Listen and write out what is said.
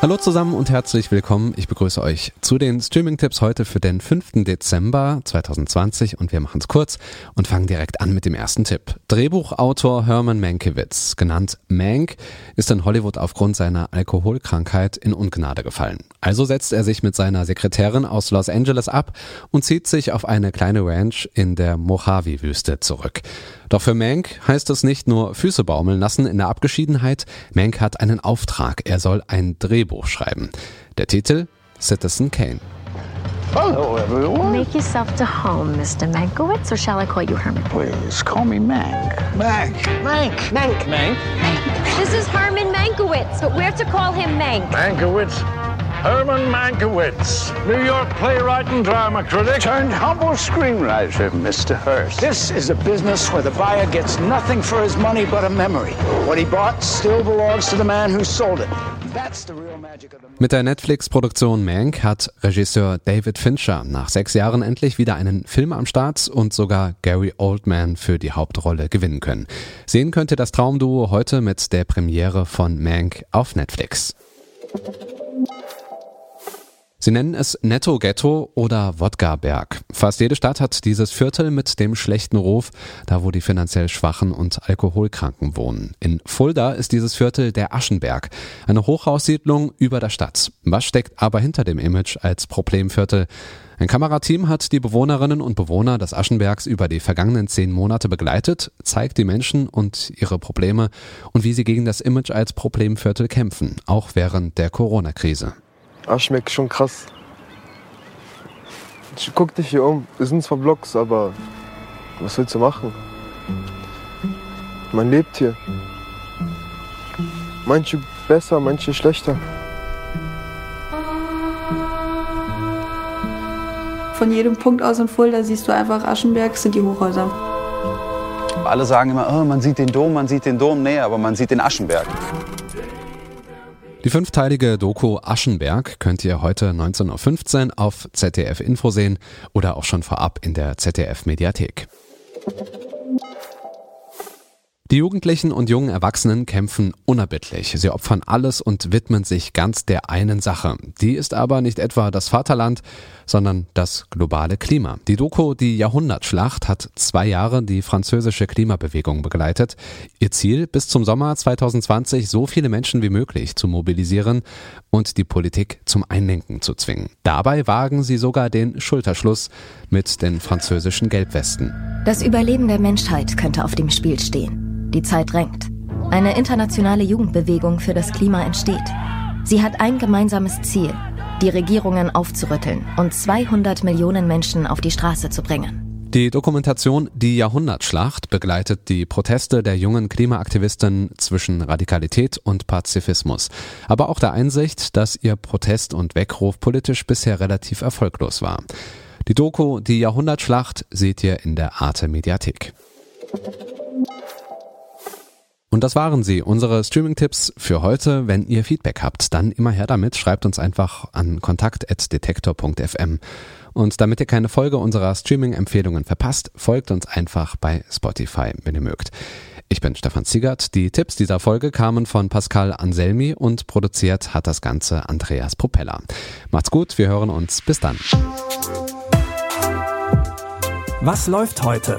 Hallo zusammen und herzlich willkommen. Ich begrüße euch zu den Streaming-Tipps heute für den 5. Dezember 2020 und wir machen es kurz und fangen direkt an mit dem ersten Tipp. Drehbuchautor Herman Mankiewicz, genannt Mank, ist in Hollywood aufgrund seiner Alkoholkrankheit in Ungnade gefallen. Also setzt er sich mit seiner Sekretärin aus Los Angeles ab und zieht sich auf eine kleine Ranch in der Mojave-Wüste zurück. Doch für Mank heißt es nicht nur Füße baumeln lassen in der Abgeschiedenheit. Mank hat einen Auftrag. Er soll ein Drehbuch schreiben. Der Titel Citizen Kane. Hello, everyone. Make yourself to home, Mr. Mankowitz, or shall I call you Herman? Please call me Mank. Mank. Mank. Mank. Mank. This is Herman Mankowitz, but we're to call him Mank. Mankiewicz. Herman Mankiewicz, New York playwright and drama critic. Turned humble screenwriter, Mr. Hurst. This is a business where the buyer gets nothing for his money but a memory. What he bought still belongs to the man who sold it. That's the real magic of the Mit der Netflix-Produktion Mank hat Regisseur David Fincher nach sechs Jahren endlich wieder einen Film am Start und sogar Gary Oldman für die Hauptrolle gewinnen können. Sehen könnte das Traumduo heute mit der Premiere von Mank auf Netflix. Sie nennen es Netto Ghetto oder Wodka Berg. Fast jede Stadt hat dieses Viertel mit dem schlechten Ruf, da wo die finanziell Schwachen und Alkoholkranken wohnen. In Fulda ist dieses Viertel der Aschenberg, eine Hochhaussiedlung über der Stadt. Was steckt aber hinter dem Image als Problemviertel? Ein Kamerateam hat die Bewohnerinnen und Bewohner des Aschenbergs über die vergangenen zehn Monate begleitet, zeigt die Menschen und ihre Probleme und wie sie gegen das Image als Problemviertel kämpfen, auch während der Corona-Krise. Aschmeck ist schon krass. Ich guck dich hier um. Wir sind zwar Blocks, aber was willst du machen? Man lebt hier. Manche besser, manche schlechter. Von jedem Punkt aus in Fulda siehst du einfach Aschenberg, sind die Hochhäuser. Alle sagen immer, oh, man sieht den Dom, man sieht den Dom. Nee, aber man sieht den Aschenberg. Die fünfteilige Doku Aschenberg könnt ihr heute 19.15 Uhr auf ZDF Info sehen oder auch schon vorab in der ZDF Mediathek. Die Jugendlichen und jungen Erwachsenen kämpfen unerbittlich. Sie opfern alles und widmen sich ganz der einen Sache. Die ist aber nicht etwa das Vaterland, sondern das globale Klima. Die Doku Die Jahrhundertschlacht hat zwei Jahre die französische Klimabewegung begleitet. Ihr Ziel, bis zum Sommer 2020 so viele Menschen wie möglich zu mobilisieren und die Politik zum Einlenken zu zwingen. Dabei wagen sie sogar den Schulterschluss mit den französischen Gelbwesten. Das Überleben der Menschheit könnte auf dem Spiel stehen. Die Zeit drängt. Eine internationale Jugendbewegung für das Klima entsteht. Sie hat ein gemeinsames Ziel, die Regierungen aufzurütteln und 200 Millionen Menschen auf die Straße zu bringen. Die Dokumentation Die Jahrhundertschlacht begleitet die Proteste der jungen Klimaaktivisten zwischen Radikalität und Pazifismus, aber auch der Einsicht, dass ihr Protest und Weckruf politisch bisher relativ erfolglos war. Die Doku Die Jahrhundertschlacht seht ihr in der Arte Mediathek. Und das waren sie, unsere Streaming-Tipps für heute. Wenn ihr Feedback habt, dann immer her damit. Schreibt uns einfach an kontakt.detektor.fm. Und damit ihr keine Folge unserer Streaming-Empfehlungen verpasst, folgt uns einfach bei Spotify, wenn ihr mögt. Ich bin Stefan Ziegert. Die Tipps dieser Folge kamen von Pascal Anselmi und produziert hat das Ganze Andreas Propeller. Macht's gut, wir hören uns. Bis dann. Was läuft heute?